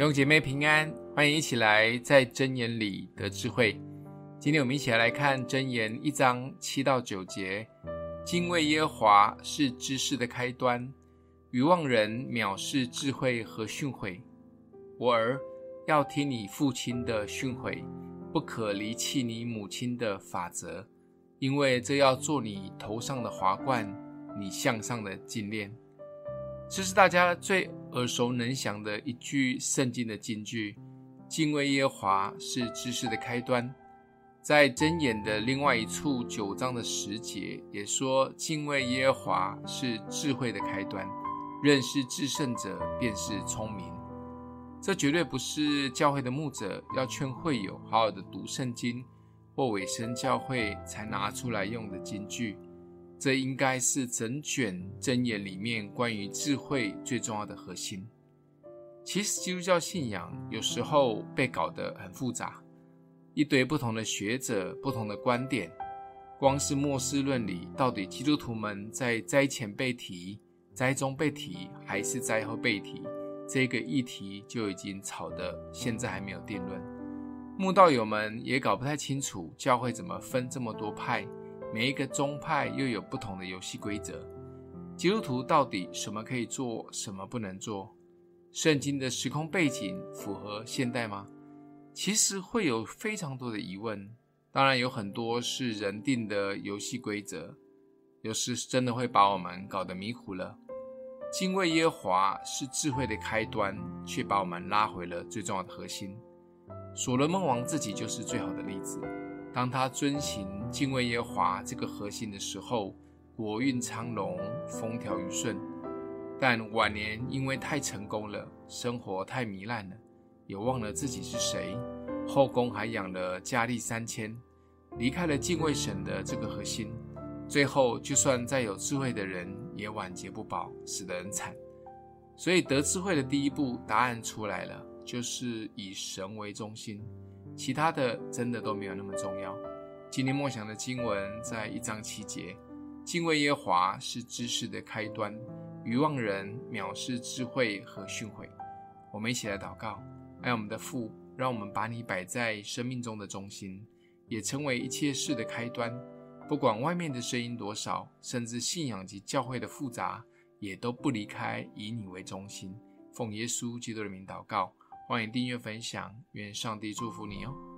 弟兄姐妹平安，欢迎一起来在箴言里得智慧。今天我们一起来看箴言一章七到九节：敬畏耶华是知识的开端，愚妄人藐视智慧和训诲。我儿，要听你父亲的训诲，不可离弃你母亲的法则，因为这要做你头上的华冠，你向上的金链。这是大家最耳熟能详的一句圣经的金句：“敬畏耶和华是知识的开端。”在箴言的另外一处九章的十节也说：“敬畏耶和华是智慧的开端，认识至圣者便是聪明。”这绝对不是教会的牧者要劝会友好好的读圣经或委身教会才拿出来用的金句。这应该是整卷箴言里面关于智慧最重要的核心。其实基督教信仰有时候被搞得很复杂，一堆不同的学者、不同的观点，光是末世论里，到底基督徒们在灾前被提、灾中被提，还是灾后被提，这个议题就已经吵得现在还没有定论。慕道友们也搞不太清楚教会怎么分这么多派。每一个宗派又有不同的游戏规则，基督徒到底什么可以做，什么不能做？圣经的时空背景符合现代吗？其实会有非常多的疑问。当然有很多是人定的游戏规则，有时真的会把我们搞得迷糊了。敬畏耶和华是智慧的开端，却把我们拉回了最重要的核心。所罗门王自己就是最好的例子。当他遵行敬畏耶和华这个核心的时候，国运昌隆，风调雨顺。但晚年因为太成功了，生活太糜烂了，也忘了自己是谁，后宫还养了佳丽三千，离开了敬畏神的这个核心。最后，就算再有智慧的人，也晚节不保，死得很惨。所以，得智慧的第一步，答案出来了，就是以神为中心。其他的真的都没有那么重要。今天默想的经文在一章七节，敬畏耶和华是知识的开端，愚妄人藐视智慧和训诲。我们一起来祷告，爱我们的父，让我们把你摆在生命中的中心，也成为一切事的开端。不管外面的声音多少，甚至信仰及教会的复杂，也都不离开以你为中心。奉耶稣基督的名祷告。欢迎订阅分享，愿上帝祝福你哦。